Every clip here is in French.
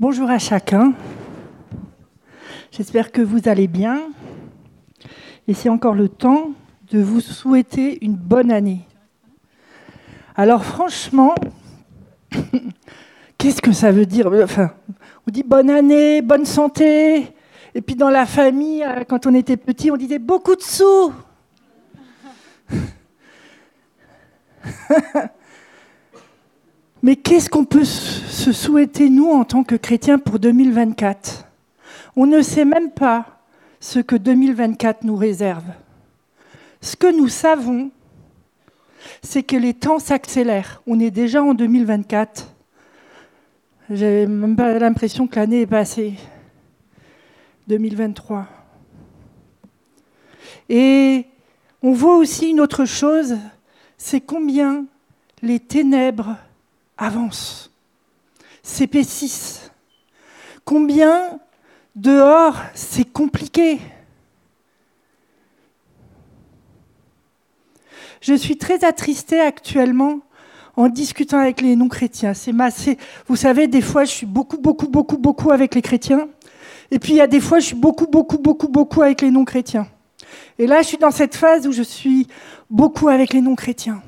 Bonjour à chacun. J'espère que vous allez bien. Et c'est encore le temps de vous souhaiter une bonne année. Alors franchement, qu'est-ce que ça veut dire? Enfin, On dit bonne année, bonne santé. Et puis dans la famille, euh, quand on était petit, on disait beaucoup de sous. Mais qu'est-ce qu'on peut se souhaiter, nous, en tant que chrétiens, pour 2024 On ne sait même pas ce que 2024 nous réserve. Ce que nous savons, c'est que les temps s'accélèrent. On est déjà en 2024. J'ai même pas l'impression que l'année est passée. 2023. Et on voit aussi une autre chose, c'est combien les ténèbres avancent, s'épaississent. Combien dehors c'est compliqué. Je suis très attristée actuellement en discutant avec les non-chrétiens. C'est massé. Vous savez, des fois, je suis beaucoup, beaucoup, beaucoup, beaucoup avec les chrétiens. Et puis, il y a des fois, je suis beaucoup, beaucoup, beaucoup, beaucoup avec les non-chrétiens. Et là, je suis dans cette phase où je suis beaucoup avec les non-chrétiens.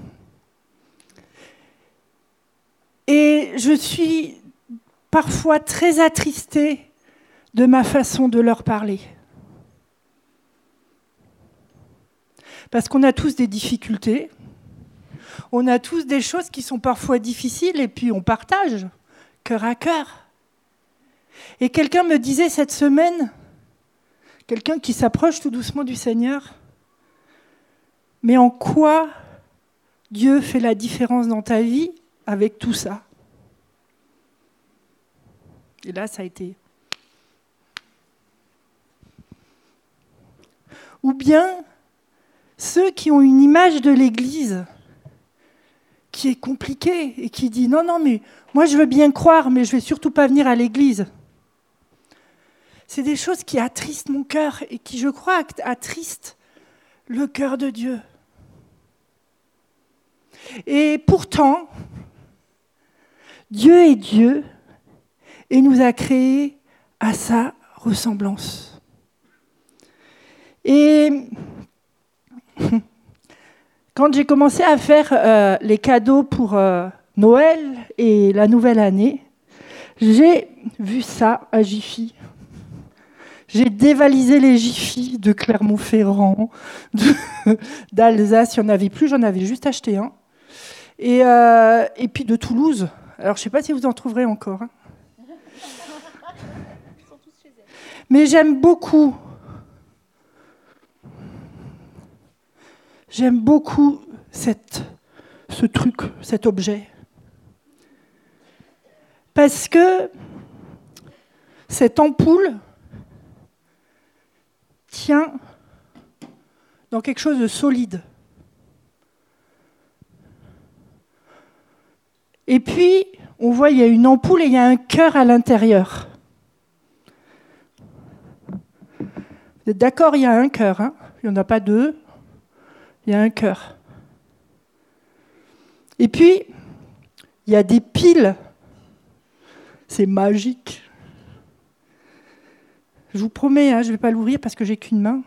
Et je suis parfois très attristée de ma façon de leur parler. Parce qu'on a tous des difficultés, on a tous des choses qui sont parfois difficiles et puis on partage cœur à cœur. Et quelqu'un me disait cette semaine, quelqu'un qui s'approche tout doucement du Seigneur, mais en quoi Dieu fait la différence dans ta vie? Avec tout ça Et là, ça a été ou bien ceux qui ont une image de l'Église qui est compliquée et qui dit non, non, mais moi je veux bien croire, mais je vais surtout pas venir à l'Église. C'est des choses qui attristent mon cœur et qui, je crois, attristent le cœur de Dieu. Et pourtant, Dieu est Dieu et nous a créés à sa ressemblance. Et quand j'ai commencé à faire euh, les cadeaux pour euh, Noël et la nouvelle année, j'ai vu ça à Jiffy. J'ai dévalisé les Jiffy de Clermont-Ferrand, d'Alsace. Il n'y en avait plus, j'en avais juste acheté un. Et, euh, et, puis de Toulouse. Alors je ne sais pas si vous en trouverez encore. Hein. Mais j'aime beaucoup J'aime beaucoup cette, ce truc, cet objet. Parce que cette ampoule tient dans quelque chose de solide. Et puis, on voit, il y a une ampoule et il y a un cœur à l'intérieur. Vous êtes d'accord, il y a un cœur, hein? Il n'y en a pas deux, il y a un cœur. Et puis, il y a des piles. C'est magique. Je vous promets, hein, je ne vais pas l'ouvrir parce que j'ai qu'une main.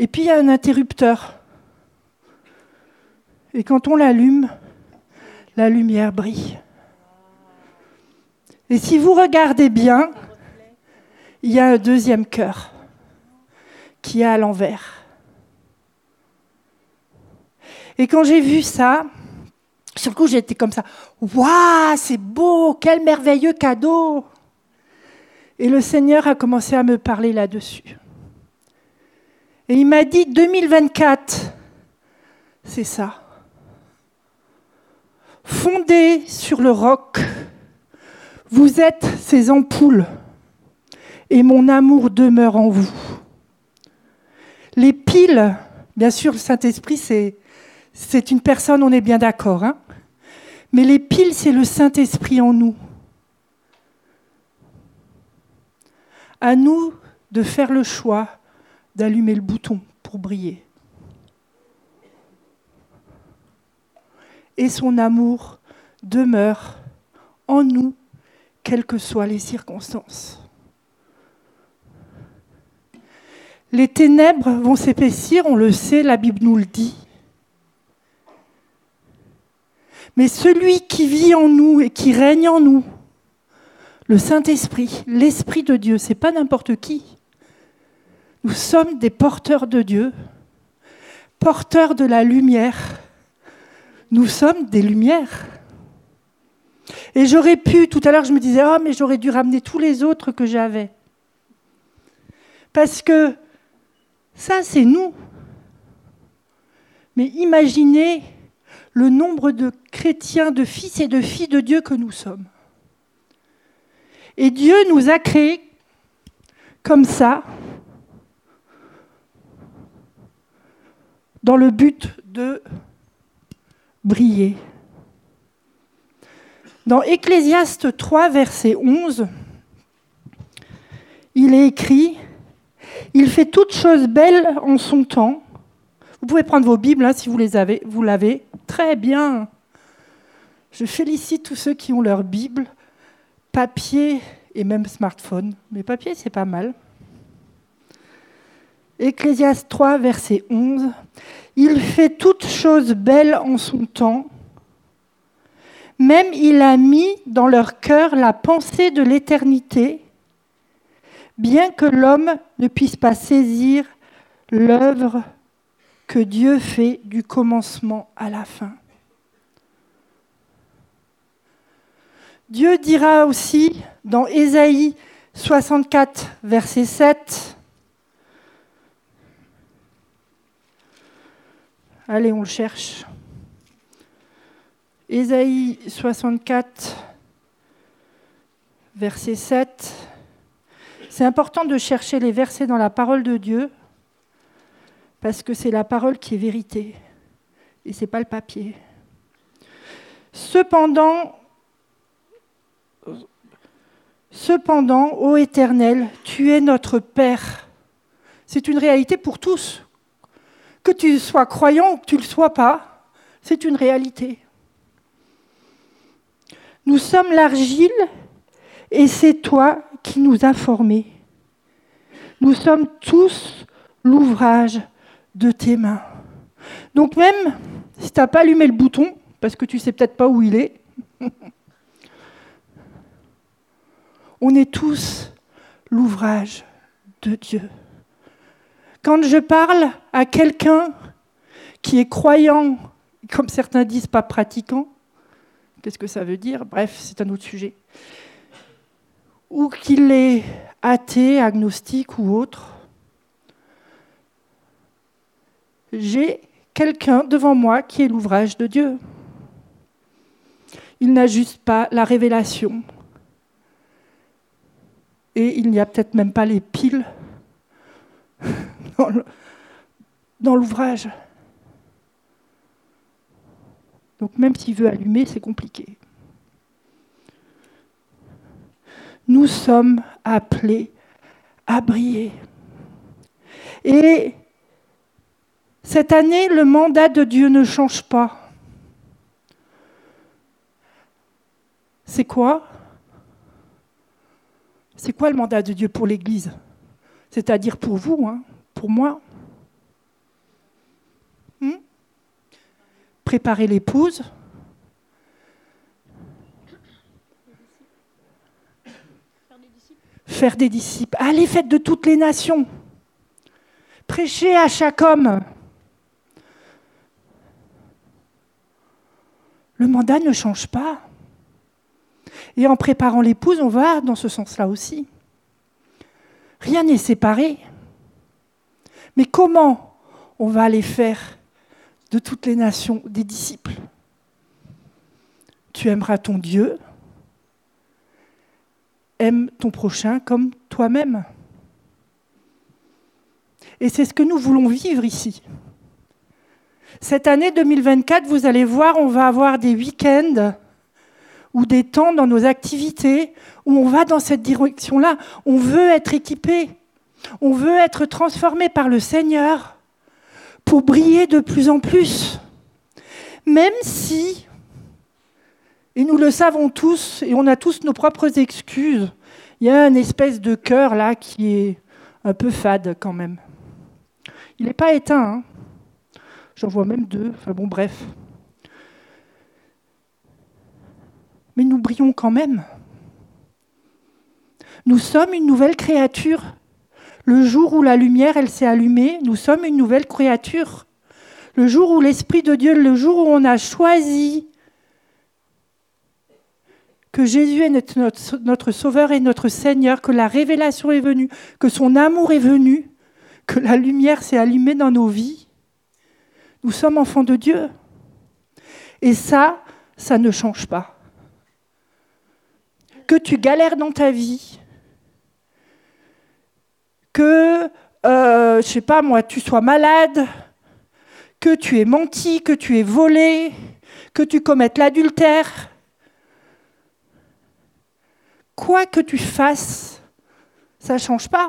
Et puis il y a un interrupteur. Et quand on l'allume, la lumière brille. Et si vous regardez bien, il y a un deuxième cœur qui est à l'envers. Et quand j'ai vu ça, sur le coup, j'étais comme ça. Waouh, c'est beau, quel merveilleux cadeau. Et le Seigneur a commencé à me parler là-dessus. Et il m'a dit 2024, c'est ça. Fondé sur le roc, vous êtes ces ampoules et mon amour demeure en vous. Les piles, bien sûr, le Saint-Esprit, c'est c'est une personne, on est bien d'accord. Hein Mais les piles, c'est le Saint-Esprit en nous. À nous de faire le choix d'allumer le bouton pour briller. Et son amour demeure en nous, quelles que soient les circonstances. Les ténèbres vont s'épaissir, on le sait, la Bible nous le dit. Mais celui qui vit en nous et qui règne en nous, le Saint-Esprit, l'Esprit de Dieu, c'est pas n'importe qui. Nous sommes des porteurs de Dieu, porteurs de la lumière. Nous sommes des lumières. Et j'aurais pu, tout à l'heure je me disais, oh mais j'aurais dû ramener tous les autres que j'avais. Parce que ça, c'est nous. Mais imaginez le nombre de chrétiens, de fils et de filles de Dieu que nous sommes. Et Dieu nous a créés comme ça, dans le but de briller. Dans Ecclésiaste 3, verset 11, il est écrit Il fait toutes choses belles en son temps. Vous pouvez prendre vos Bibles hein, si vous les avez. Vous l'avez. Très bien. Je félicite tous ceux qui ont leur Bible, papier et même smartphone. Mais papier, c'est pas mal. Ecclésiaste 3, verset 11. Il fait toutes choses belles en son temps. Même il a mis dans leur cœur la pensée de l'éternité, bien que l'homme ne puisse pas saisir l'œuvre que Dieu fait du commencement à la fin. Dieu dira aussi dans Ésaïe 64, verset 7, Allez, on le cherche. Ésaïe 64, verset 7. C'est important de chercher les versets dans la parole de Dieu parce que c'est la parole qui est vérité et ce n'est pas le papier. Cependant, cependant, ô Éternel, tu es notre Père. C'est une réalité pour tous. Que tu sois croyant ou que tu ne le sois pas, c'est une réalité. Nous sommes l'argile et c'est toi qui nous as formés. Nous sommes tous l'ouvrage de tes mains. Donc même si tu n'as pas allumé le bouton, parce que tu ne sais peut-être pas où il est, on est tous l'ouvrage de Dieu. Quand je parle à quelqu'un qui est croyant, comme certains disent pas pratiquant, Qu'est-ce que ça veut dire? Bref, c'est un autre sujet. Ou qu'il est athée, agnostique ou autre, j'ai quelqu'un devant moi qui est l'ouvrage de Dieu. Il n'a juste pas la révélation. Et il n'y a peut-être même pas les piles dans l'ouvrage. Donc même s'il veut allumer, c'est compliqué. Nous sommes appelés à briller. Et cette année, le mandat de Dieu ne change pas. C'est quoi? C'est quoi le mandat de Dieu pour l'Église? C'est-à-dire pour vous, hein, pour moi préparer l'épouse. Faire des disciples. Allez, faites de toutes les nations. Prêchez à chaque homme. Le mandat ne change pas. Et en préparant l'épouse, on va dans ce sens-là aussi. Rien n'est séparé. Mais comment on va aller faire de toutes les nations des disciples? Tu aimeras ton Dieu, aime ton prochain comme toi-même. Et c'est ce que nous voulons vivre ici. Cette année 2024, vous allez voir, on va avoir des week-ends ou des temps dans nos activités où on va dans cette direction-là. On veut être équipé, on veut être transformé par le Seigneur pour briller de plus en plus. Même si Et nous le savons tous, et on a tous nos propres excuses. Il y a une espèce de cœur là qui est un peu fade quand même. Il n'est pas éteint. Hein. J'en vois même deux. Enfin bon, bref. Mais nous brillons quand même. Nous sommes une nouvelle créature. Le jour où la lumière, elle s'est allumée, nous sommes une nouvelle créature. Le jour où l'Esprit de Dieu, le jour où on a choisi que Jésus est notre, notre, Sauveur et notre Seigneur, que la révélation est venue, que son amour est venu, que la lumière s'est allumée dans nos vies, nous sommes enfants de Dieu. Et ça, ça ne change pas. Que tu galères dans ta vie, que, euh, je sais pas moi, tu sois malade, que tu aies menti, que tu aies volé, que tu commettes l'adultère, quoi que tu fasses, ça ne change pas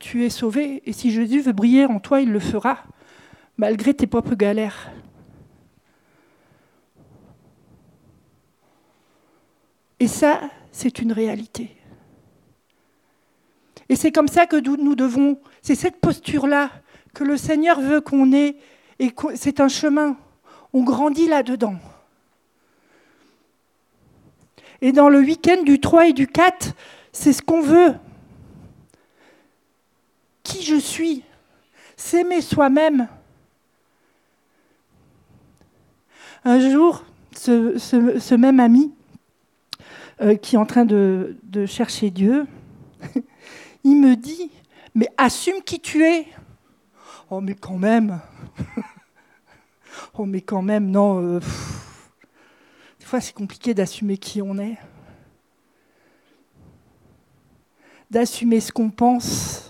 tu es sauvé, et si Jésus veut briller en toi, il le fera, malgré tes propres galères. Et ça, c'est une réalité. Et c'est comme ça que nous devons, c'est cette posture-là que le Seigneur veut qu'on ait, et c'est un chemin. On grandit là-dedans. Et dans le week-end du 3 et du 4, c'est ce qu'on veut qui je suis, s'aimer soi-même. Un jour, ce, même ami euh, qui est en train de, de chercher Dieu, il me dit, mais assume qui tu es. Oh mais quand même. oh mais quand même, non. Euh, des fois c'est compliqué d'assumer qui on est. D'assumer ce qu'on pense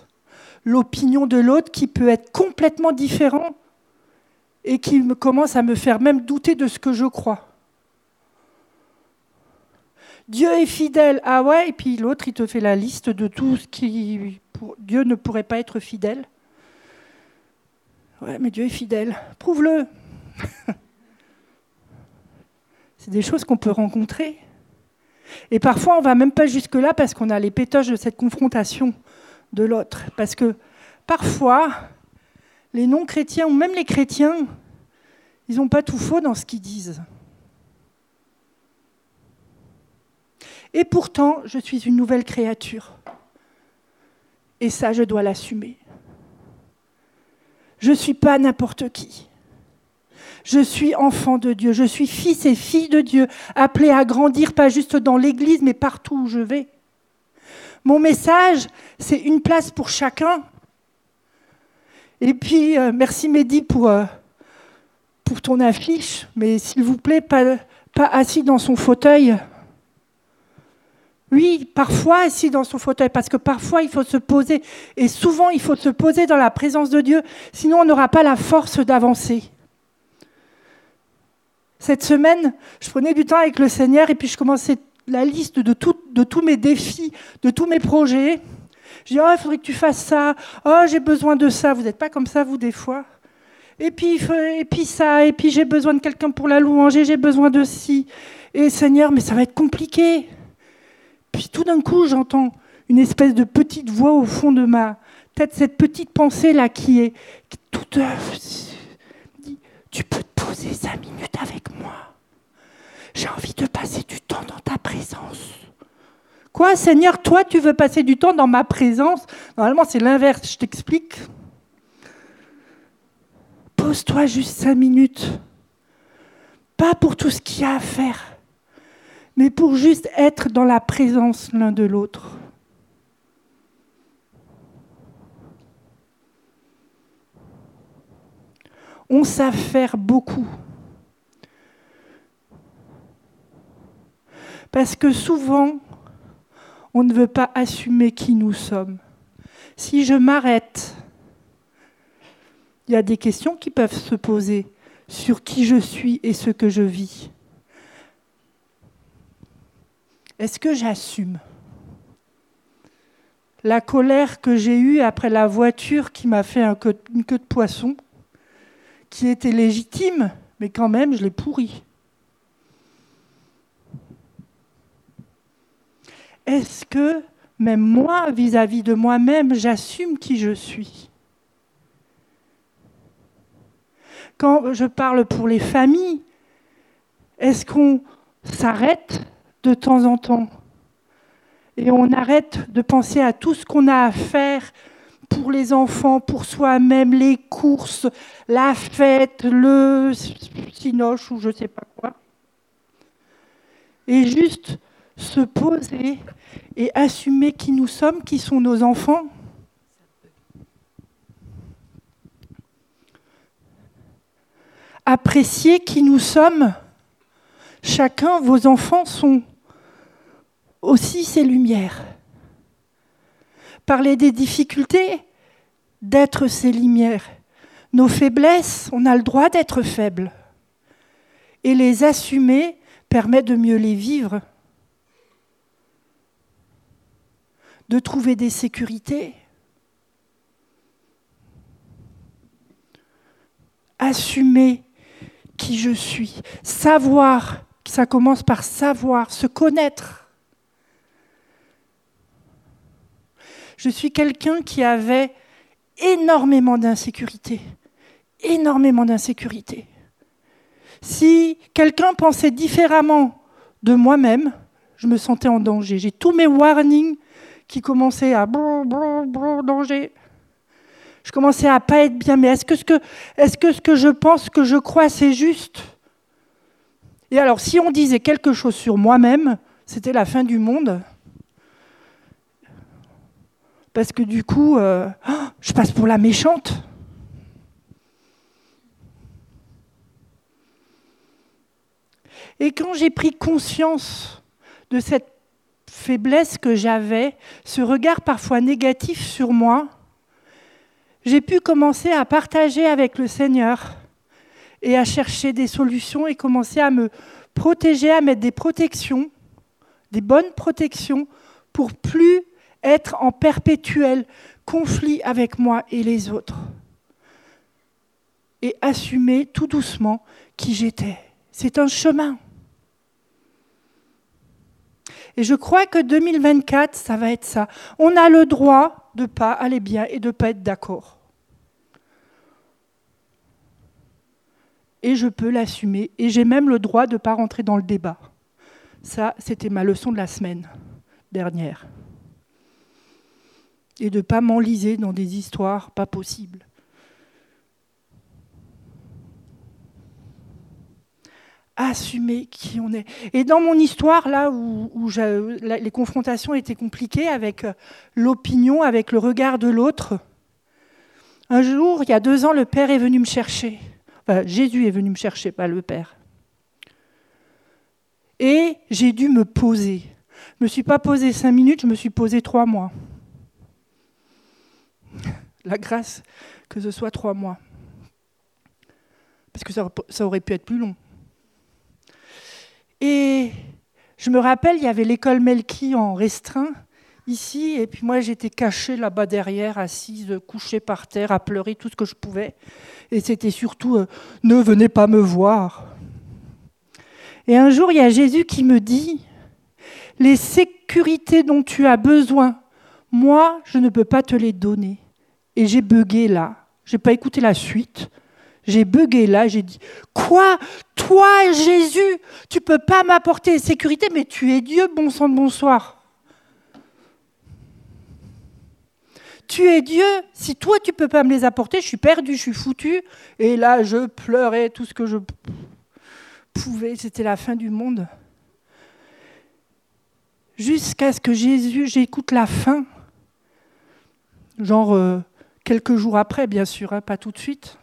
l'opinion de l'autre qui peut être complètement différent et qui me commence à me faire même douter de ce que je crois. Dieu est fidèle, ah ouais, et puis l'autre, il te fait la liste de tout ce qui... Dieu ne pourrait pas être fidèle. Ouais, mais Dieu est fidèle. Prouve-le. C'est des choses qu'on peut rencontrer. Et parfois, on ne va même pas jusque-là parce qu'on a les pétoches de cette confrontation de l'autre. Parce que parfois, les non-chrétiens ou même les chrétiens, ils n'ont pas tout faux dans ce qu'ils disent. Et pourtant, je suis une nouvelle créature. Et ça, je dois l'assumer. Je ne suis pas n'importe qui. Je suis enfant de Dieu. Je suis fils et fille de Dieu, appelé à grandir, pas juste dans l'Église, mais partout où je vais. Mon message, c'est une place pour chacun. Et puis, euh, merci Mehdi pour, euh, pour ton affiche, mais s'il vous plaît, pas assis dans son fauteuil. Oui, parfois assis dans son fauteuil, parce que parfois il faut se poser, et souvent il faut se poser dans la présence de Dieu, sinon on n'aura pas la force d'avancer. Cette semaine, je prenais du temps avec le Seigneur, et puis je commençais la liste de, tous mes défis, de tous mes projets. Je dis, oh, il faudrait que tu fasses ça. Oh, j'ai besoin de ça. Vous n'êtes pas comme ça, vous, des fois et puis, et puis ça, et puis j'ai besoin de quelqu'un pour la louange, et j'ai besoin de ci. Et Seigneur, mais ça va être compliqué. Puis tout d'un coup, j'entends une espèce de petite voix au fond de ma tête, cette petite pensée-là qui est toute... dit, tu peux te poser cinq minutes avec moi. J'ai envie de passer du temps dans ta présence. Quoi, Seigneur, toi, tu veux passer du temps dans ma présence? Normalement, c'est l'inverse, je t'explique. Pose-toi juste cinq minutes. Pas pour tout ce qu'il y a à faire, mais pour juste être dans la présence l'un de l'autre. On sait faire beaucoup. Parce que souvent, on ne veut pas assumer qui nous sommes. Si je m'arrête, il y a des questions qui peuvent se poser sur qui je suis et ce que je vis. Est-ce que j'assume la colère que j'ai eue après la voiture qui m'a fait une queue de poisson, qui était légitime, mais quand même, je l'ai pourrie. Est-ce que même moi, vis-à-vis de moi-même, j'assume qui je suis Quand je parle pour les familles, est-ce qu'on s'arrête de temps en temps et on arrête de penser à tout ce qu'on a à faire pour les enfants, pour soi-même, les courses, la fête, le cinoche ou je ne sais pas quoi. Et juste se poser et assumer qui nous sommes, qui sont nos enfants. Apprécier qui nous sommes. Chacun, vos enfants sont aussi ces lumières. Parler des difficultés, d'être ces lumières. Nos faiblesses, on a le droit d'être faibles. Et les assumer permet de mieux les vivre. de trouver des sécurités, assumer qui je suis, savoir, ça commence par savoir, se connaître. Je suis quelqu'un qui avait énormément d'insécurité, énormément d'insécurité. Si quelqu'un pensait différemment de moi-même, je me sentais en danger. J'ai tous mes warnings qui commençait à danger. Je commençais à pas être bien. Mais est-ce que ce que, est-ce que ce que je pense, que je crois, c'est juste? Et alors, si on disait quelque chose sur moi-même, c'était la fin du monde. Parce que du coup, euh, je passe pour la méchante. Et quand j'ai pris conscience de cette faiblesse que j'avais, ce regard parfois négatif sur moi, j'ai pu commencer à partager avec le Seigneur et à chercher des solutions et commencer à me protéger, à mettre des protections, des bonnes protections, pour plus être en perpétuel conflit avec moi et les autres. Et assumer tout doucement qui j'étais. C'est un chemin. Et je crois que 2024, ça va être ça. On a le droit de ne pas aller bien et de ne pas être d'accord. Et je peux l'assumer. Et j'ai même le droit de ne pas rentrer dans le débat. Ça, c'était ma leçon de la semaine dernière. Et de ne pas m'enliser dans des histoires pas possibles. assumer qui on est. Et dans mon histoire, là où, les confrontations étaient compliquées avec euh, l'opinion, avec le regard de l'autre, un jour, il y a deux ans, le Père est venu me chercher. Jésus est venu me chercher, pas le Père. Et j'ai dû me poser. Je ne me suis pas posé cinq minutes, je me suis posé trois mois. La grâce que ce soit trois mois. Parce que ça aurait pu être plus long. Et je me rappelle, il y avait l'école Melki en restreint ici, et puis moi j'étais cachée là-bas derrière, assise, couchée par terre, à pleurer tout ce que je pouvais. Et c'était surtout euh, ne venez pas me voir. Et un jour, il y a Jésus qui me dit les sécurités dont tu as besoin, moi, je ne peux pas te les donner. Et j'ai bugué là. Je n'ai pas écouté la suite. J'ai bugué là, j'ai dit Quoi? Toi, Jésus, tu peux pas m'apporter sécurité, mais tu es Dieu, bon sang de bonsoir. Tu es Dieu, si toi tu peux pas me les apporter, je suis perdu, je suis foutu. Et là, je pleurais tout ce que je pouvais, c'était la fin du monde. Jusqu'à ce que Jésus, j'écoute la fin, genre euh, quelques jours après, bien sûr, hein, pas tout de suite.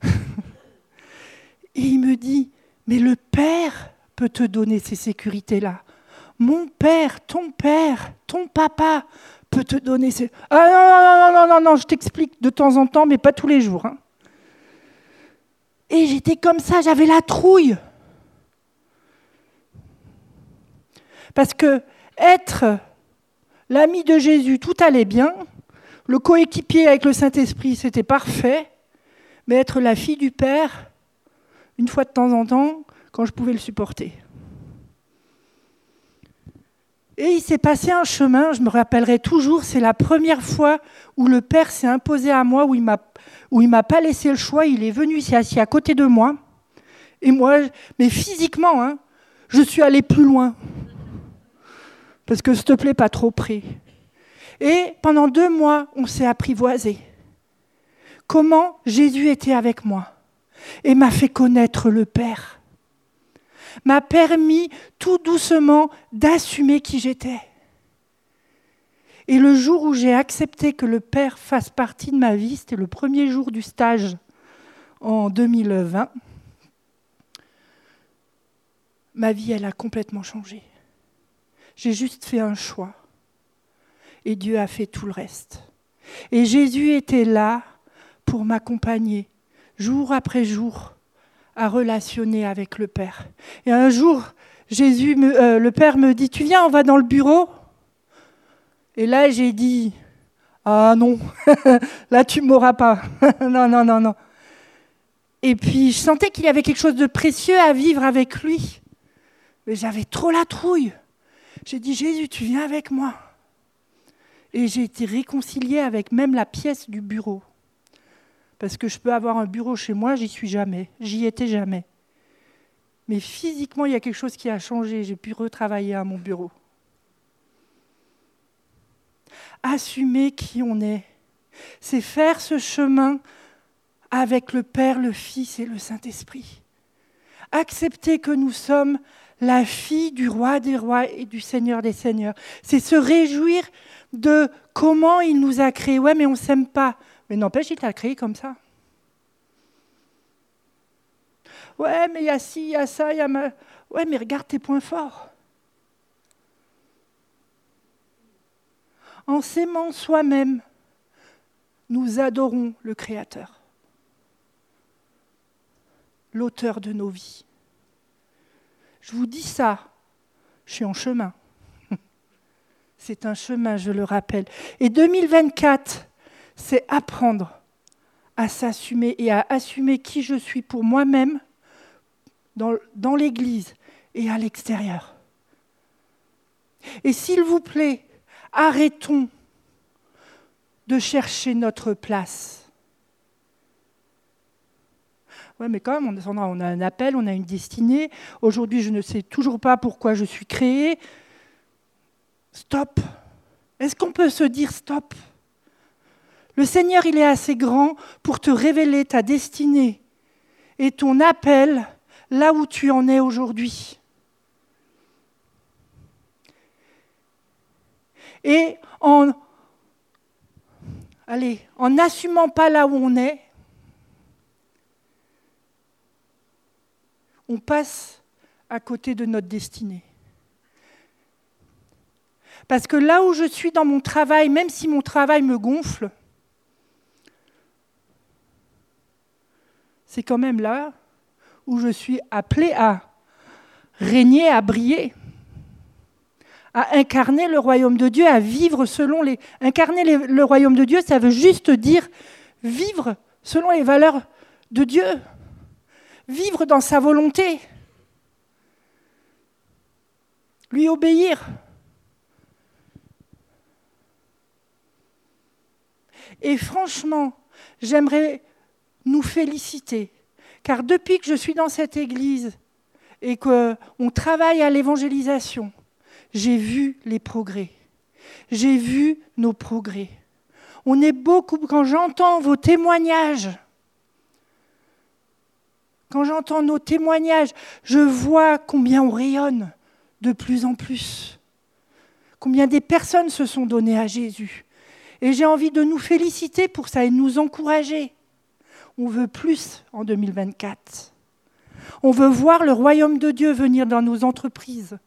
Et il me dit, mais le Père peut te donner ces sécurités-là. Mon Père, ton Père, ton papa peut te donner ces... Ah non, non, non, non, non, je t'explique de temps en temps, mais pas tous les jours. Hein. Et j'étais comme ça, j'avais la trouille. Parce que être l'ami de Jésus, tout allait bien. Le coéquipier avec le Saint-Esprit, c'était parfait mais être la fille du Père, une fois de temps en temps, quand je pouvais le supporter. Et il s'est passé un chemin, je me rappellerai toujours, c'est la première fois où le Père s'est imposé à moi, où il il m'a pas laissé le choix, il est venu, il s'est assis à côté de moi. Et moi, mais physiquement, hein, je suis allée plus loin. Parce que s'il te plaît, pas trop près. Et pendant deux mois, on s'est apprivoisé. Comment Jésus était avec moi et m'a fait connaître le Père m'a permis tout doucement d'assumer qui j'étais. Et le jour où j'ai accepté que le Père fasse partie de ma vie, c'était le premier jour du stage en 2020, ma vie, elle a complètement changé. J'ai juste fait un choix. Et Dieu a fait tout le reste. Et Jésus était là pour m'accompagner jour après jour à relationner avec le Père. Et un jour, Jésus, euh, le Père me dit, tu viens, on va dans le bureau? Et là, j'ai dit, ah non, là tu m'auras pas. non, non, non, non. Et puis, je sentais qu'il y avait quelque chose de précieux à vivre avec lui. Mais j'avais trop la trouille. J'ai dit, Jésus, tu viens avec moi. Et j'ai été réconciliée avec même la pièce du bureau. Parce que je peux avoir un bureau chez moi, j'y suis jamais, j'y étais jamais. Mais physiquement, il y a quelque chose qui a changé, j'ai pu retravailler à mon bureau. Assumer qui on est, c'est faire ce chemin avec le Père, le Fils et le Saint-Esprit. Accepter que nous sommes la fille du roi des rois et du Seigneur des seigneurs. C'est se réjouir de comment il nous a créés. Ouais, mais on ne s'aime pas. Mais n'empêche, il t'a créé comme ça. Ouais, mais il y a ci, il y a ça, il y a ma... Ouais, mais regarde tes points forts. En s'aimant soi-même, nous adorons le Créateur, l'auteur de nos vies. Je vous dis ça, je suis en chemin. C'est un chemin, je le rappelle. Et 2024, c'est apprendre à s'assumer et à assumer qui je suis pour moi-même dans, l'Église et à l'extérieur. Et s'il vous plaît, arrêtons de chercher notre place. Oui, mais quand même, on a un appel, on a une destinée. Aujourd'hui, je ne sais toujours pas pourquoi je suis créé. Stop. Est-ce qu'on peut se dire stop? Le Seigneur, il est assez grand pour te révéler ta destinée et ton appel là où tu en es aujourd'hui. Et en, allez, en n'assumant pas là où on est, on passe à côté de notre destinée. Parce que là où je suis dans mon travail, même si mon travail me gonfle, c'est quand même là où je suis appelé à régner, à briller, à incarner le royaume de Dieu, à vivre selon les... Incarner le royaume de Dieu, ça veut juste dire vivre selon les valeurs de Dieu, vivre dans sa volonté, lui obéir. Et franchement, j'aimerais nous féliciter, car depuis que je suis dans cette Église et qu'on travaille à l'évangélisation, j'ai vu les progrès. J'ai vu nos progrès. On est beaucoup, quand j'entends vos témoignages, quand j'entends nos témoignages, je vois combien on rayonne de plus en plus, combien des personnes se sont données à Jésus. Et j'ai envie de nous féliciter pour ça et de nous encourager. On veut plus en 2024. On veut voir le royaume de Dieu venir dans nos entreprises.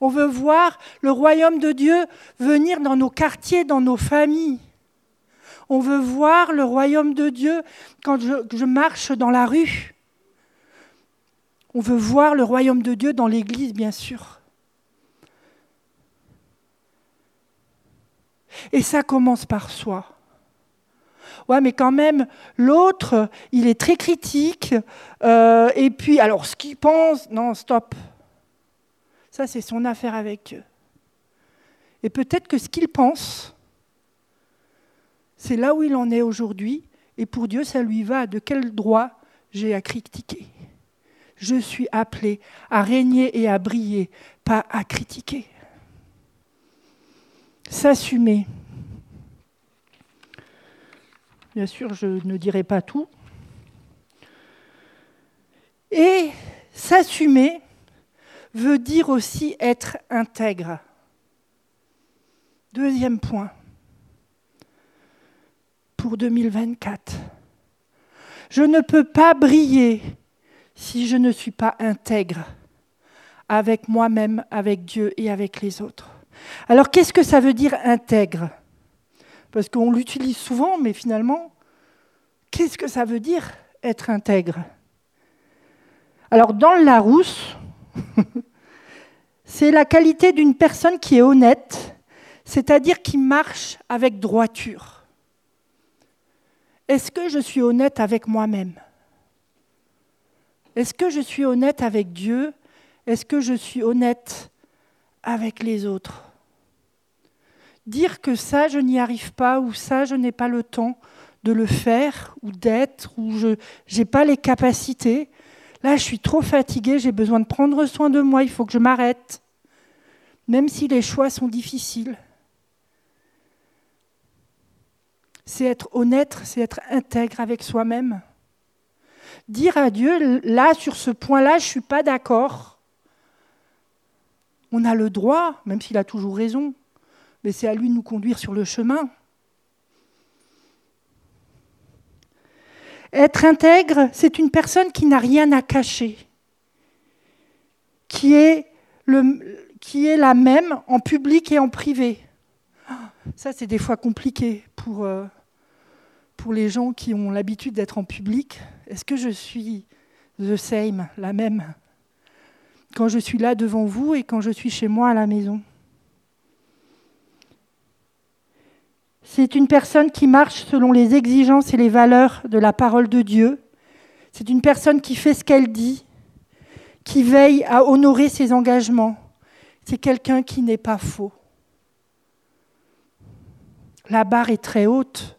On veut voir le royaume de Dieu venir dans nos quartiers, dans nos familles. On veut voir le royaume de Dieu quand je, marche dans la rue. On veut voir le royaume de Dieu dans l'Église, bien sûr. Et ça commence par soi. Ouais, mais quand même, l'autre, il est très critique. Euh, et puis, alors, ce qu'il pense, non, stop. Ça, c'est son affaire avec eux. Et peut-être que ce qu'il pense, c'est là où il en est aujourd'hui, et pour Dieu, ça lui va. De quel droit j'ai à critiquer? Je suis appelé à régner et à briller, pas à critiquer. S'assumer. Bien sûr, je ne dirai pas tout. Et s'assumer veut dire aussi être intègre. Deuxième point pour 2024. Je ne peux pas briller si je ne suis pas intègre avec moi-même, avec Dieu et avec les autres. Alors qu'est-ce que ça veut dire intègre? Parce qu'on l'utilise souvent, mais finalement, qu'est-ce que ça veut dire être intègre? Alors dans le Larousse, c'est la qualité d'une personne qui est honnête, c'est-à-dire qui marche avec droiture. Est-ce que je suis honnête avec moi-même? Est-ce que je suis honnête avec Dieu? Est-ce que je suis honnête avec les autres? Dire que ça, je n'y arrive pas, ou ça, je n'ai pas le temps de le faire, ou d'être, ou je n'ai pas les capacités. Là, je suis trop fatiguée, j'ai besoin de prendre soin de moi, il faut que je m'arrête, même si les choix sont difficiles. c'est être honnête, c'est être intègre avec soi-même. Dire à Dieu, là, sur ce point-là, je ne suis pas d'accord. On a le droit, même s'il a toujours raison, mais c'est à lui de nous conduire sur le chemin. Être intègre, c'est une personne qui n'a rien à cacher, qui est, la même en public et en privé. Ça, c'est des fois compliqué pour, euh, pour les gens qui ont l'habitude d'être en public, est-ce que je suis the same, la même, quand je suis là devant vous et quand je suis chez moi à la maison? C'est une personne qui marche selon les exigences et les valeurs de la parole de Dieu. C'est une personne qui fait ce qu'elle dit, qui veille à honorer ses engagements. C'est quelqu'un qui n'est pas faux. La barre est très haute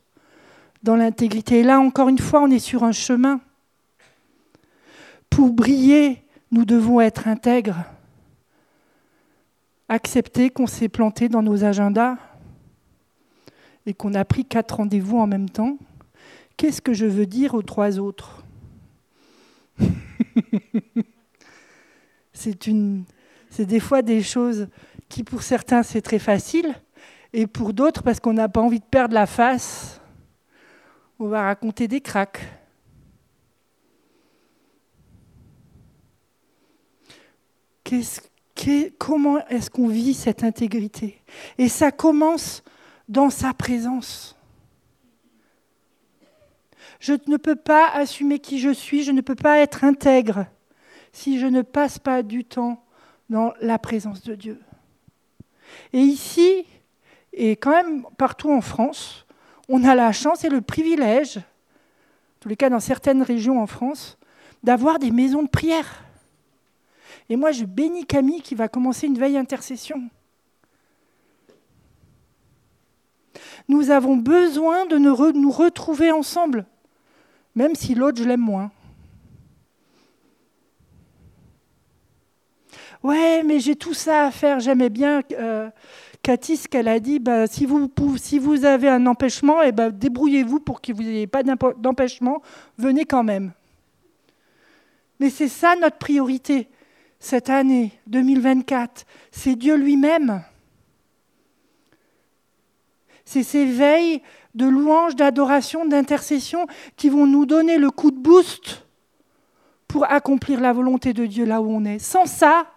dans l'intégrité. Et là, encore une fois, on est sur un chemin. Pour briller, nous devons être intègres. Accepter qu'on s'est planté dans nos agendas et qu'on a pris quatre rendez-vous en même temps. Qu'est-ce que je veux dire aux trois autres C'est des fois des choses qui pour certains c'est très facile et pour d'autres parce qu'on n'a pas envie de perdre la face, on va raconter des cracks. comment est-ce qu'on vit cette intégrité? Et ça commence dans sa présence. Je ne peux pas assumer qui je suis, je ne peux pas être intègre si je ne passe pas du temps dans la présence de Dieu. Et ici, et quand même partout en France, on a la chance et le privilège, en tous les cas dans certaines régions en France, d'avoir des maisons de prière. Et moi, je bénis Camille qui va commencer une veille intercession. Nous avons besoin de nous retrouver ensemble, même si l'autre, je l'aime moins. Ouais, mais j'ai tout ça à faire. J'aimais bien euh, Cathy, ce qu'elle a dit, bah, si, vous, avez un empêchement, eh ben, débrouillez-vous pour que vous n'ayez pas d'empêchement, venez quand même. Mais c'est ça notre priorité cette année 2024, c'est Dieu lui-même. C'est ces veilles de louange, d'adoration, d'intercession qui vont nous donner le coup de boost pour accomplir la volonté de Dieu là où on est. Sans ça,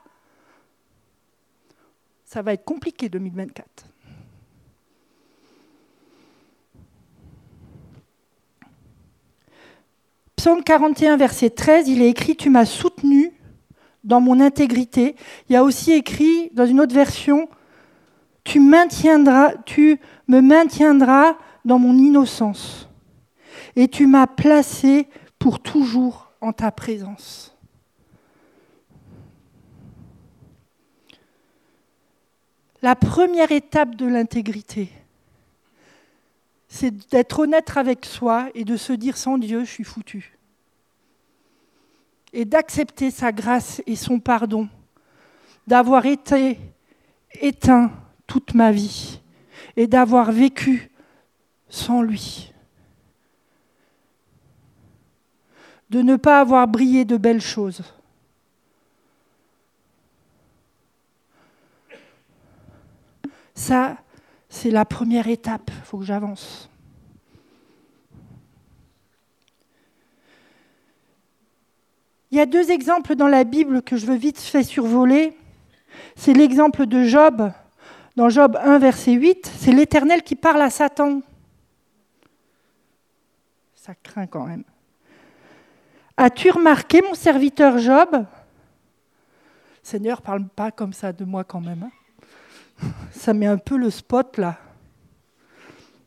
ça va être compliqué 2024. Psaume 41, verset 13, il est écrit Tu m'as soutenu dans mon intégrité. Il y a aussi écrit dans une autre version Tu me maintiendras dans mon innocence. Et tu m'as placé pour toujours en ta présence. la première étape de l'intégrité, c'est d'être honnête avec soi et de se dire sans Dieu, je suis foutu. Et d'accepter sa grâce et son pardon, d'avoir été éteint toute ma vie et d'avoir vécu sans lui. De ne pas avoir brillé de belles choses. Ça, c'est la première étape. Il faut que j'avance. Il y a deux exemples dans la Bible que je veux vite fait survoler. C'est l'exemple de Job, dans Job 1, verset 8. C'est l'Éternel qui parle à Satan. Ça craint quand même. As-tu remarqué, mon serviteur Job? Seigneur, parle pas comme ça de moi quand même. Hein ça met un peu le spot là.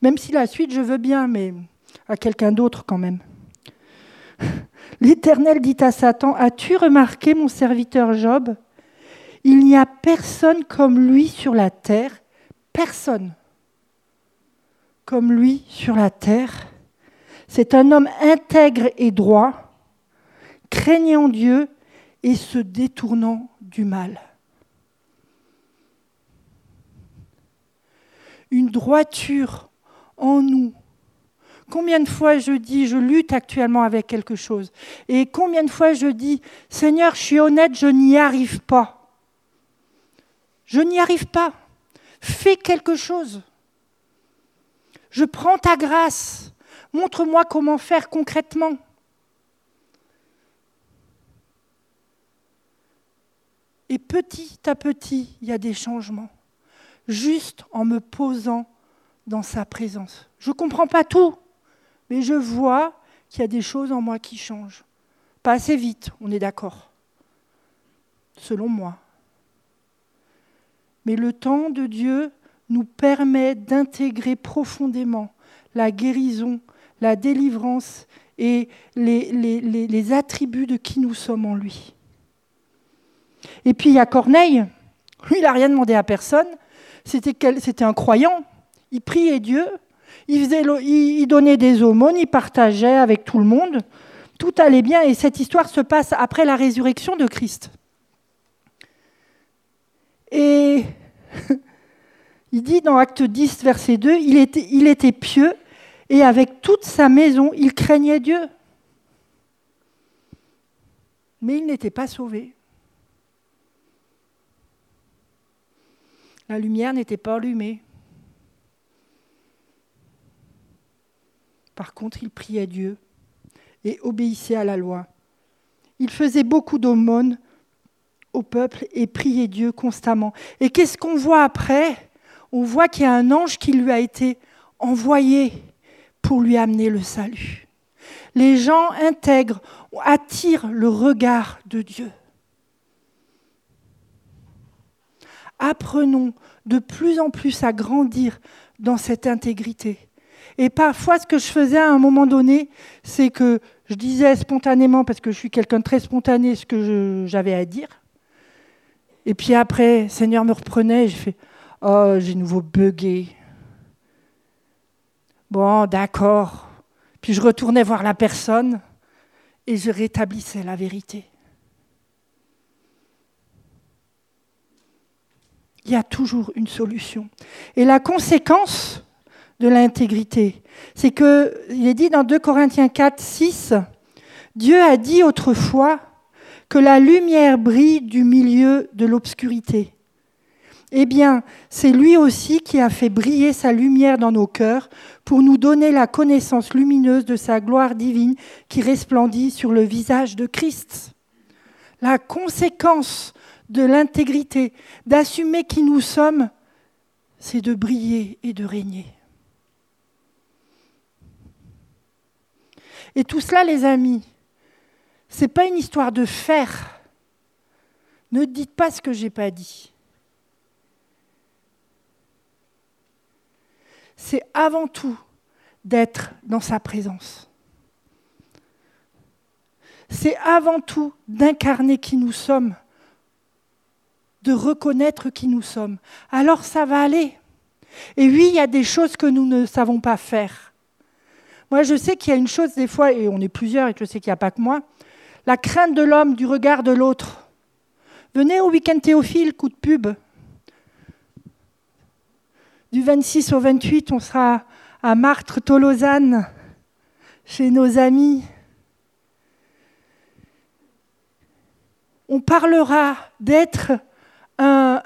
Même si la suite, je veux bien, mais à quelqu'un d'autre quand même. L'Éternel dit à Satan, As-tu remarqué mon serviteur Job? Il n'y a personne comme lui sur la terre, personne comme lui sur la terre. C'est un homme intègre et droit, craignant Dieu et se détournant du mal. une droiture en nous. Combien de fois je dis, je lutte actuellement avec quelque chose, et combien de fois je dis, Seigneur, je suis honnête, je n'y arrive pas. Je n'y arrive pas. Fais quelque chose. Je prends ta grâce. Montre-moi comment faire concrètement. Et petit à petit, il y a des changements juste en me posant dans sa présence. Je ne comprends pas tout, mais je vois qu'il y a des choses en moi qui changent. Pas assez vite, on est d'accord, selon moi. Mais le temps de Dieu nous permet d'intégrer profondément la guérison, la délivrance et les, attributs de qui nous sommes en lui. Et puis il y a Corneille, lui il n'a rien demandé à personne, c'était un croyant. Il priait Dieu, il donnait des aumônes, il partageait avec tout le monde. Tout allait bien et cette histoire se passe après la résurrection de Christ. Et il dit dans Acte 10, verset 2, il était, il était pieux et avec toute sa maison, il craignait Dieu. Mais il n'était pas sauvé. La lumière n'était pas allumée. Par contre, il priait Dieu et obéissait à la loi. Il faisait beaucoup d'aumônes au peuple et priait Dieu constamment. Et qu'est-ce qu'on voit après? On voit qu'il y a un ange qui lui a été envoyé pour lui amener le salut. Les gens intègres attirent le regard de Dieu. apprenons de plus en plus à grandir dans cette intégrité. Et parfois, ce que je faisais à un moment donné, c'est que je disais spontanément, parce que je suis quelqu'un de très spontané, ce que j'avais à dire. Et puis après, Seigneur me reprenait et j'ai fait Oh, j'ai nouveau bugué. Bon, d'accord. Puis je retournais voir la personne et je rétablissais la vérité. il y a toujours une solution. Et la conséquence de l'intégrité, c'est que, il est dit dans 2 Corinthiens 4, 6, Dieu a dit autrefois que la lumière brille du milieu de l'obscurité. Eh bien, c'est lui aussi qui a fait briller sa lumière dans nos cœurs pour nous donner la connaissance lumineuse de sa gloire divine qui resplendit sur le visage de Christ. La conséquence de l'intégrité, d'assumer qui nous sommes, c'est de briller et de régner. Et tout cela, les amis, ce n'est pas une histoire de faire. Ne dites pas ce que je n'ai pas dit. C'est avant tout d'être dans sa présence. C'est avant tout d'incarner qui nous sommes de reconnaître qui nous sommes. Alors ça va aller. Et oui, il y a des choses que nous ne savons pas faire. Moi, je sais qu'il y a une chose des fois, et on est plusieurs, et je sais qu'il n'y a pas que moi, la crainte de l'homme, du regard de l'autre. Venez au week-end théophile, coup de pub. Du 26 au 28, on sera à Martre, Tolosane, chez nos amis. On parlera d'être un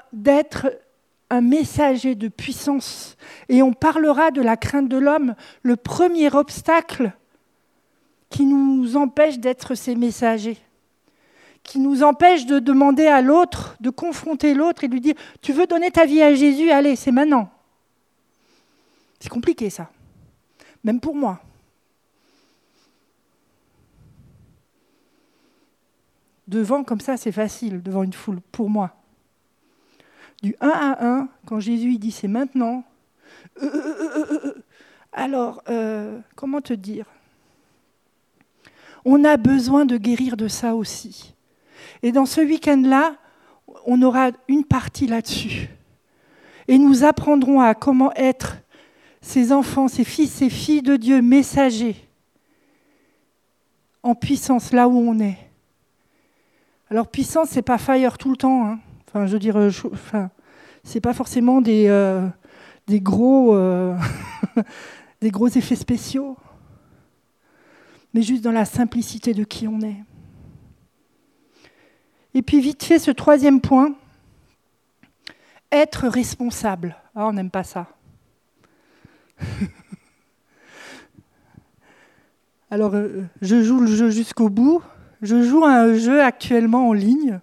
messager de puissance et on parlera de la crainte de l'homme, le premier obstacle qui nous empêche d'être ces messagers, qui nous empêche de demander à l'autre, de confronter l'autre et de lui dire Tu veux donner ta vie à Jésus? Allez, c'est maintenant. C'est compliqué ça, même pour moi. Devant comme ça, c'est facile, devant une foule, pour moi. Du 1 à 1, quand Jésus dit c'est maintenant, euh, euh, euh, alors, comment te dire? On a besoin de guérir de ça aussi. Et dans ce week-end-là, on aura une partie là-dessus. Et nous apprendrons à comment être ces enfants, ces fils, ces filles de Dieu, messagers, en puissance là où on est. Alors puissance, c'est pas fire tout le temps. Hein. Enfin, je veux enfin, c'est pas forcément des, euh, euh, des gros effets spéciaux, mais juste dans la simplicité de qui on est. Et puis vite fait, ce troisième point, être responsable. Ah, on n'aime pas ça. Alors, euh, je joue le jeu jusqu'au bout. Je joue un jeu actuellement en ligne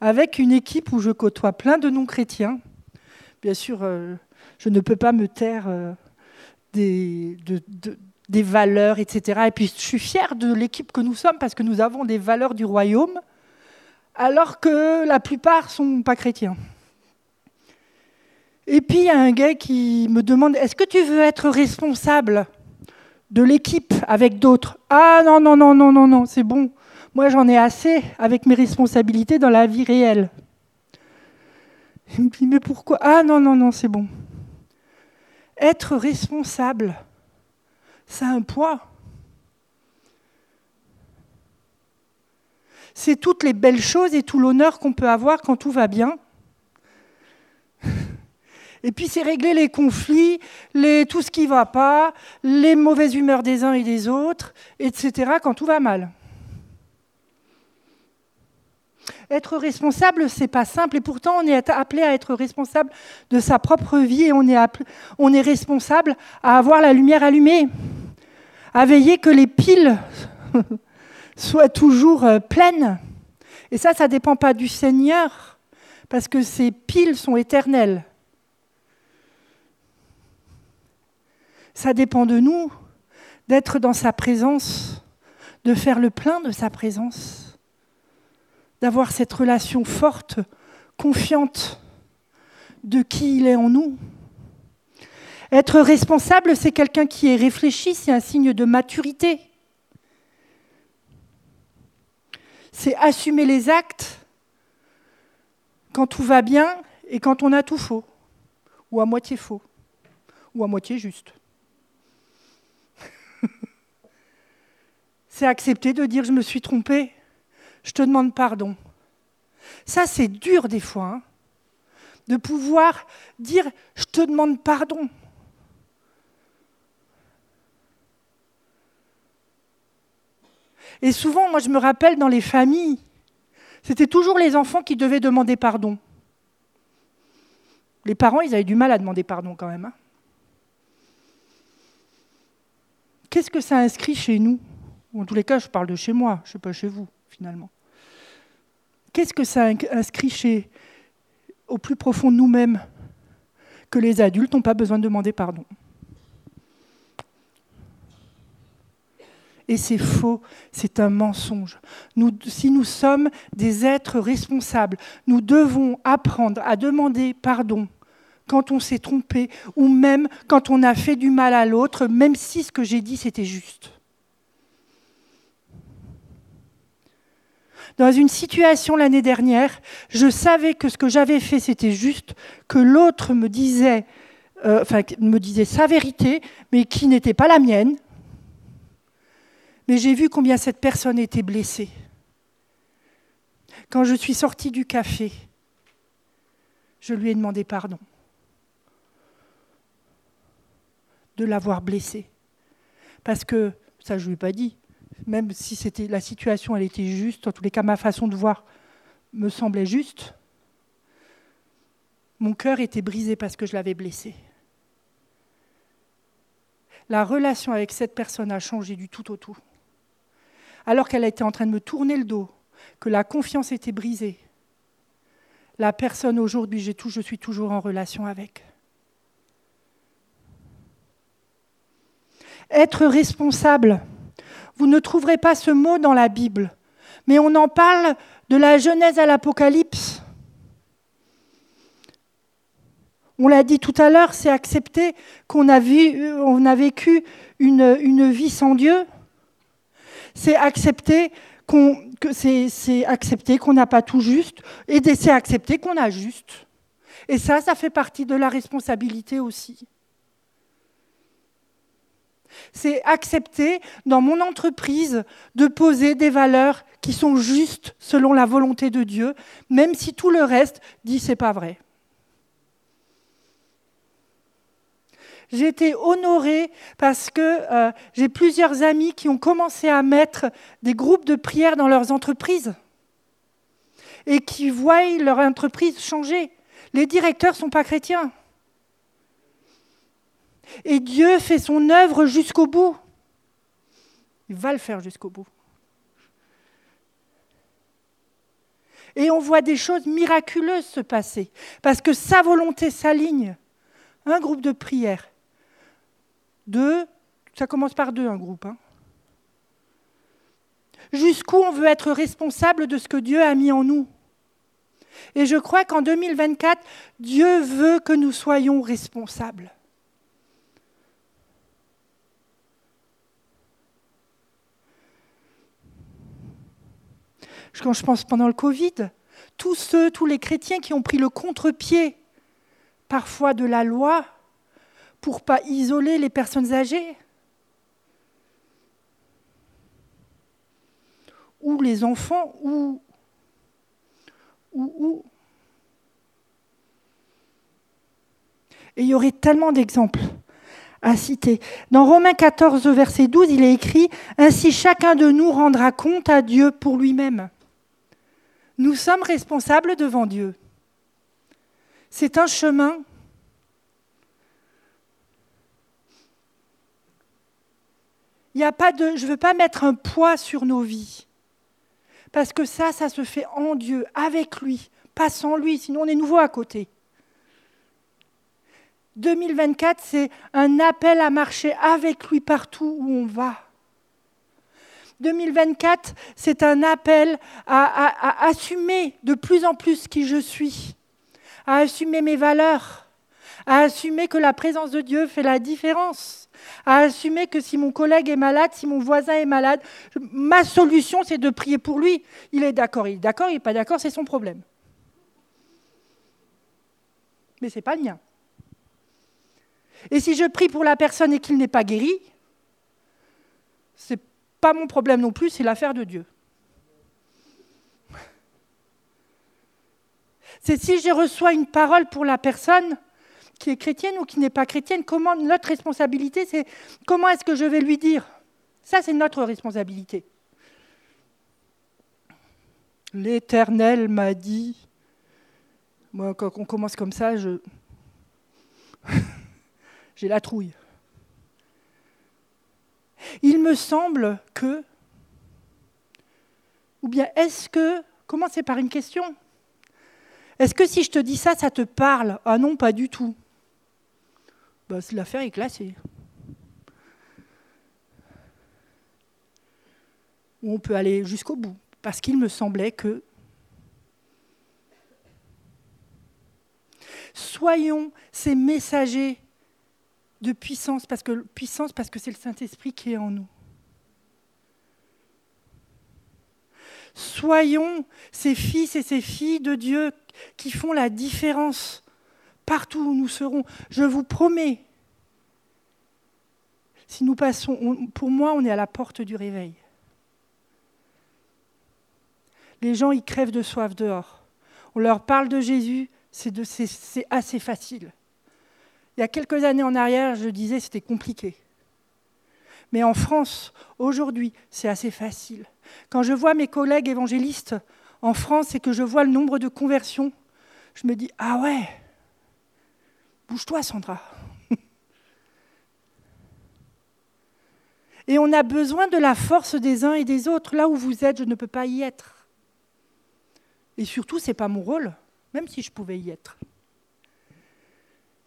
avec une équipe où je côtoie plein de non-chrétiens. Bien sûr, euh, je ne peux pas me taire euh, des, des valeurs, etc. Et puis, je suis fière de l'équipe que nous sommes parce que nous avons des valeurs du royaume, alors que la plupart ne sont pas chrétiens. Et puis il y a un gars qui me demande Est-ce que tu veux être responsable de l'équipe avec d'autres? Ah non, non, non, non, non, non, c'est bon. Moi j'en ai assez avec mes responsabilités dans la vie réelle. Il me dit Mais pourquoi? Ah non, non, non, c'est bon. Être responsable, ça a un poids. C'est toutes les belles choses et tout l'honneur qu'on peut avoir quand tout va bien. Et puis c'est régler les conflits, tout ce qui ne va pas, les mauvaises humeurs des uns et des autres, etc., quand tout va mal. Être responsable, c'est pas simple, et pourtant on est appelé à être responsable de sa propre vie, et on est responsable à avoir la lumière allumée, à veiller que les piles soient toujours euh, pleines. Et ça, ça ne dépend pas du Seigneur, parce que ces piles sont éternelles. Ça dépend de nous d'être dans sa présence, de faire le plein de sa présence, d'avoir cette relation forte, confiante de qui il est en nous. Être responsable, c'est quelqu'un qui est réfléchi, c'est un signe de maturité. C'est assumer les actes quand tout va bien et quand on a tout faux, ou à moitié faux, ou à moitié juste. c'est accepter de dire je me suis trompé, je te demande pardon. Ça, c'est dur des fois, hein, de pouvoir dire je te demande pardon. Et souvent, moi, je me rappelle dans les familles, c'était toujours les enfants qui devaient demander pardon. Les parents, ils avaient du mal à demander pardon quand même. Hein. Qu'est-ce que ça inscrit chez nous? En tous les cas, je parle de chez moi, je ne sais pas chez vous, finalement. Qu'est-ce que ça inscrit chez, au plus profond de nous-mêmes? Que les adultes n'ont pas besoin de demander pardon Et c'est faux, c'est un mensonge. Si nous sommes des êtres responsables, nous devons apprendre à demander pardon quand on s'est trompé ou même quand on a fait du mal à l'autre, même si ce que j'ai dit c'était juste. dans une situation l'année dernière, je savais que ce que j'avais fait, c'était juste, que l'autre me disait, euh, enfin, me disait sa vérité, mais qui n'était pas la mienne. Mais j'ai vu combien cette personne était blessée. Quand je suis sortie du café, je lui ai demandé pardon de l'avoir blessée. Parce que, ça je ne lui ai pas dit, même si c'était la situation, elle était juste, en tous les cas ma façon de voir me semblait juste, mon cœur était brisé parce que je l'avais blessée. La relation avec cette personne a changé du tout au tout. Alors qu'elle était en train de me tourner le dos, que la confiance était brisée, la personne aujourd'hui, je suis toujours en relation avec. Être responsable. Vous ne trouverez pas ce mot dans la Bible, mais on en parle de la Genèse à l'Apocalypse. On l'a dit tout à l'heure, c'est accepter qu'on a, vécu une vie sans Dieu. C'est accepter qu'on accepter qu'on n'a pas tout juste et c'est accepter qu'on a juste. Et ça, ça fait partie de la responsabilité aussi. C'est accepter dans mon entreprise de poser des valeurs qui sont justes selon la volonté de Dieu, même si tout le reste dit c'est pas vrai. J'ai été honorée parce que euh, j'ai plusieurs amis qui ont commencé à mettre des groupes de prière dans leurs entreprises et qui voient leur entreprise changer. Les directeurs ne sont pas chrétiens. Et Dieu fait son œuvre jusqu'au bout. Il va le faire jusqu'au bout. Et on voit des choses miraculeuses se passer, parce que sa volonté s'aligne. Un groupe de prière. Deux, ça commence par deux, un groupe. Hein. Jusqu'où on veut être responsable de ce que Dieu a mis en nous. Et je crois qu'en 2024, Dieu veut que nous soyons responsables. quand je pense pendant le Covid, tous ceux, tous les chrétiens qui ont pris le contre-pied parfois de la loi pour pas isoler les personnes âgées ou les enfants ou ou, ou. Et il y aurait tellement d'exemples à citer. Dans Romains 14, verset 12, il est écrit Ainsi chacun de nous rendra compte à Dieu pour lui-même. Nous sommes responsables devant Dieu. C'est un chemin. Il a pas de, je ne veux pas mettre un poids sur nos vies. Parce que ça, ça se fait en Dieu, avec lui, pas sans lui, sinon on est nouveau à côté. 2024, c'est un appel à marcher avec lui partout où on va. 2024, c'est un appel à, assumer de plus en plus qui je suis, à assumer mes valeurs, à assumer que la présence de Dieu fait la différence, à assumer que si mon collègue est malade, si mon voisin est malade, ma solution, c'est de prier pour lui. Il est d'accord, il est d'accord, il n'est pas d'accord, c'est son problème. Mais ce n'est pas le mien. Et si je prie pour la personne et qu'il n'est pas guéri, c'est pas mon problème non plus, c'est l'affaire de Dieu. C'est si je reçois une parole pour la personne qui est chrétienne ou qui n'est pas chrétienne, comment notre responsabilité, c'est comment est-ce que je vais lui dire? Ça, c'est notre responsabilité. L'Éternel m'a dit. Moi, quand on commence comme ça, je. J'ai la trouille. Il me semble que, ou bien est-ce que, commencez par une question. Est-ce que si je te dis ça, ça te parle? Ah non, pas du tout. Bah, L'affaire est classée. On peut aller jusqu'au bout, parce qu'il me semblait que soyons ces messagers de puissance puissance parce que c'est le Saint-Esprit qui est en nous. Soyons ces fils et ces filles de Dieu qui font la différence partout où nous serons. Je vous promets, si nous passons, pour moi, on est à la porte du réveil. Les gens, ils crèvent de soif dehors. On leur parle de Jésus, c'est assez facile. Il y a quelques années en arrière, je disais c'était compliqué. Mais en France, aujourd'hui, c'est assez facile. Quand je vois mes collègues évangélistes en France et que je vois le nombre de conversions, je me dis Ah ouais, bouge-toi, Sandra. Et on a besoin de la force des uns et des autres. Là où vous êtes, je ne peux pas y être. Et surtout, ce n'est pas mon rôle, même si je pouvais y être.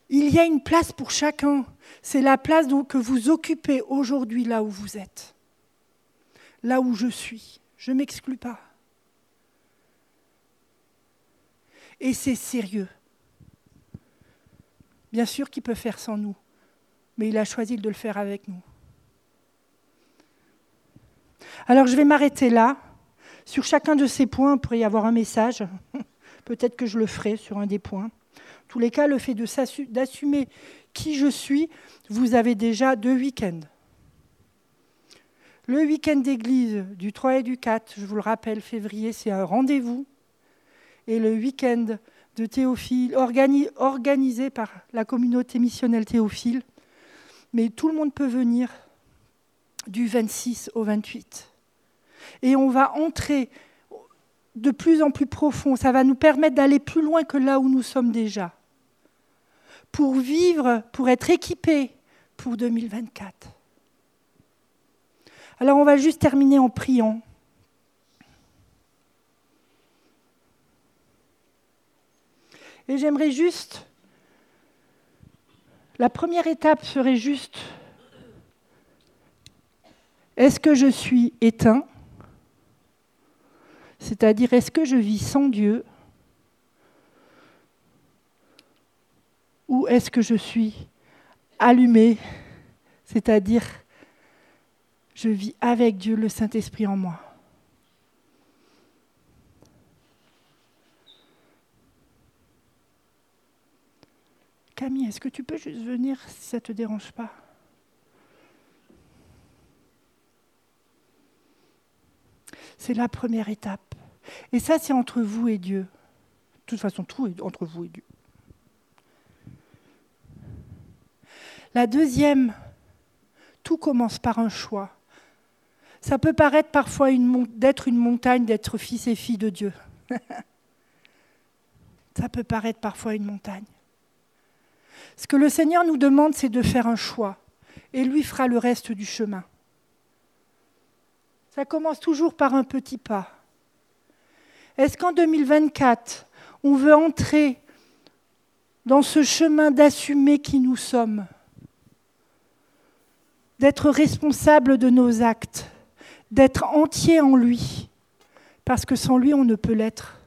Il y a une place pour chacun. C'est la place que vous occupez aujourd'hui là où vous êtes. Là où je suis. Je ne m'exclus pas. Et c'est sérieux. Bien sûr qu'il peut faire sans nous, mais il a choisi de le faire avec nous. Alors je vais m'arrêter là. Sur chacun de ces points, il pourrait y avoir un message. Peut-être que je le ferai sur un des points. En tous les cas, le fait d'assumer qui je suis, vous avez déjà deux week-ends. Le week-end d'église du 3 et du 4, je vous le rappelle, février, c'est un rendez-vous. Et le week-end de Théophile, organisé par la communauté missionnelle Théophile. Mais tout le monde peut venir du 26 au 28. Et on va entrer de plus en plus profond. Ça va nous permettre d'aller plus loin que là où nous sommes déjà. Pour vivre, pour être équipés pour 2024. Alors on va juste terminer en priant. Et j'aimerais juste, la première étape serait juste est-ce que je suis éteint? C'est-à-dire, est-ce que je vis sans Dieu? Ou est-ce que je suis allumé? C'est-à-dire, je vis avec Dieu, le Saint-Esprit en moi. Camille, est-ce que tu peux juste venir si ça ne te dérange pas? C'est la première étape. Et ça, c'est entre vous et Dieu. De toute façon, tout est entre vous et Dieu. La deuxième, tout commence par un choix. Ça peut paraître parfois d'être une montagne, d'être fils et fille de Dieu. Ça peut paraître parfois une montagne. Ce que le Seigneur nous demande, c'est de faire un choix, et lui fera le reste du chemin. Ça commence toujours par un petit pas. Est-ce qu'en 2024, on veut entrer dans ce chemin d'assumer qui nous sommes, d'être responsable de nos actes, d'être entier en lui, parce que sans lui, on ne peut l'être?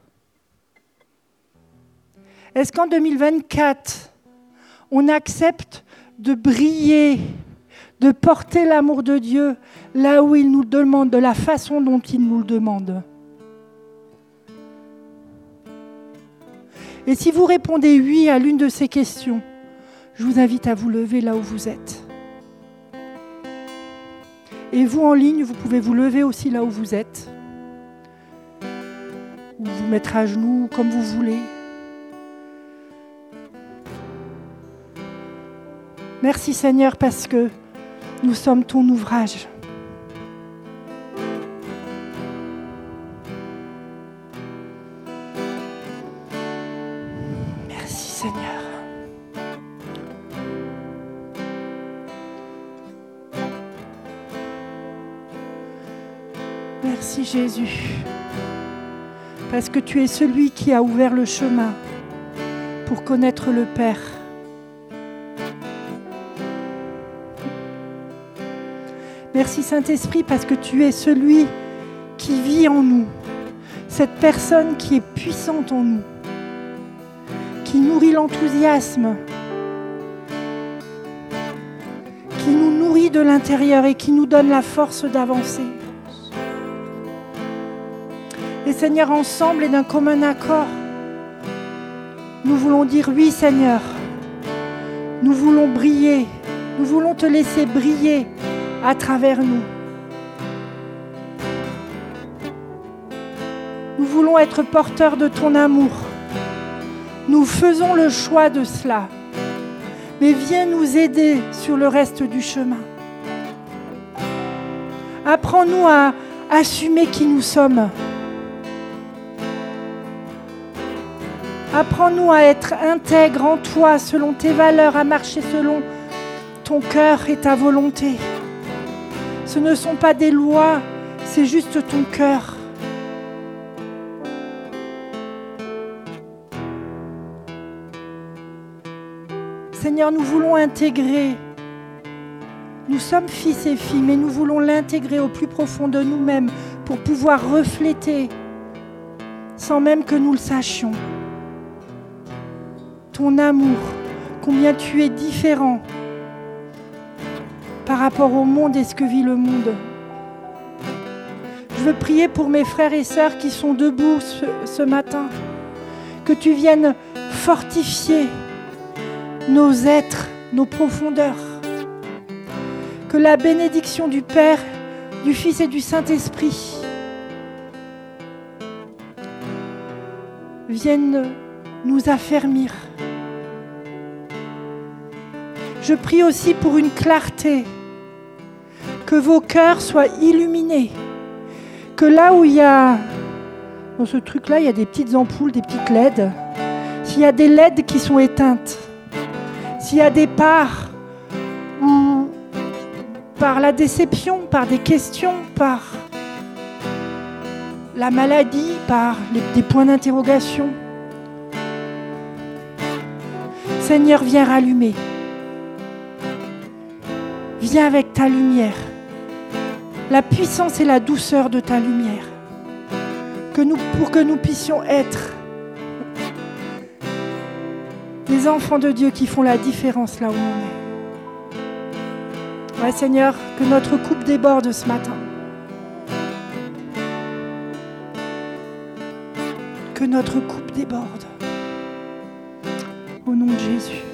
Est-ce qu'en 2024, on accepte de briller de porter l'amour de Dieu là où il nous demande, de la façon dont il nous le demande. Et si vous répondez oui à l'une de ces questions, je vous invite à vous lever là où vous êtes. Et vous en ligne, vous pouvez vous lever aussi là où vous êtes. Ou vous mettre à genoux comme vous voulez. Merci Seigneur parce que nous sommes ton ouvrage. Merci Seigneur. Merci Jésus, parce que tu es celui qui a ouvert le chemin pour connaître le Père. Merci Saint-Esprit parce que tu es celui qui vit en nous, cette personne qui est puissante en nous, qui nourrit l'enthousiasme, qui nous nourrit de l'intérieur et qui nous donne la force d'avancer. Seigneur, ensemble et d'un commun accord, nous voulons dire oui Seigneur. Nous voulons briller. Nous voulons te laisser briller à travers nous. Nous voulons être porteurs de ton amour. Nous faisons le choix de cela. Mais viens nous aider sur le reste du chemin. Apprends-nous à assumer qui nous sommes. Apprends-nous à être intègre en toi, selon tes valeurs, à marcher selon ton cœur et ta volonté. Ce ne sont pas des lois, c'est juste ton cœur. Seigneur, nous voulons intégrer. Nous sommes fils et filles, mais nous voulons l'intégrer au plus profond de nous-mêmes pour pouvoir refléter, sans même que nous le sachions, ton amour, combien tu es différent par rapport au monde et ce que vit le monde. Je veux prier pour mes frères et sœurs qui sont debout ce, matin, que tu viennes fortifier nos êtres, nos profondeurs, que la bénédiction du Père, du Fils et du Saint-Esprit vienne nous affermir. Je prie aussi pour une clarté, que vos cœurs soient illuminés, que là où il y a, dans ce truc-là, il y a des petites ampoules, des petites LED, s'il y a des LED qui sont éteintes, s'il y a des parts où, par la déception, par des questions, par la maladie, par des points d'interrogation, Seigneur, viens rallumer. Viens avec ta lumière, la puissance et la douceur de ta lumière, pour que nous puissions être des enfants de Dieu qui font la différence là où on est. Ouais, Seigneur, que notre coupe déborde ce matin. Que notre coupe déborde. Au nom de Jésus.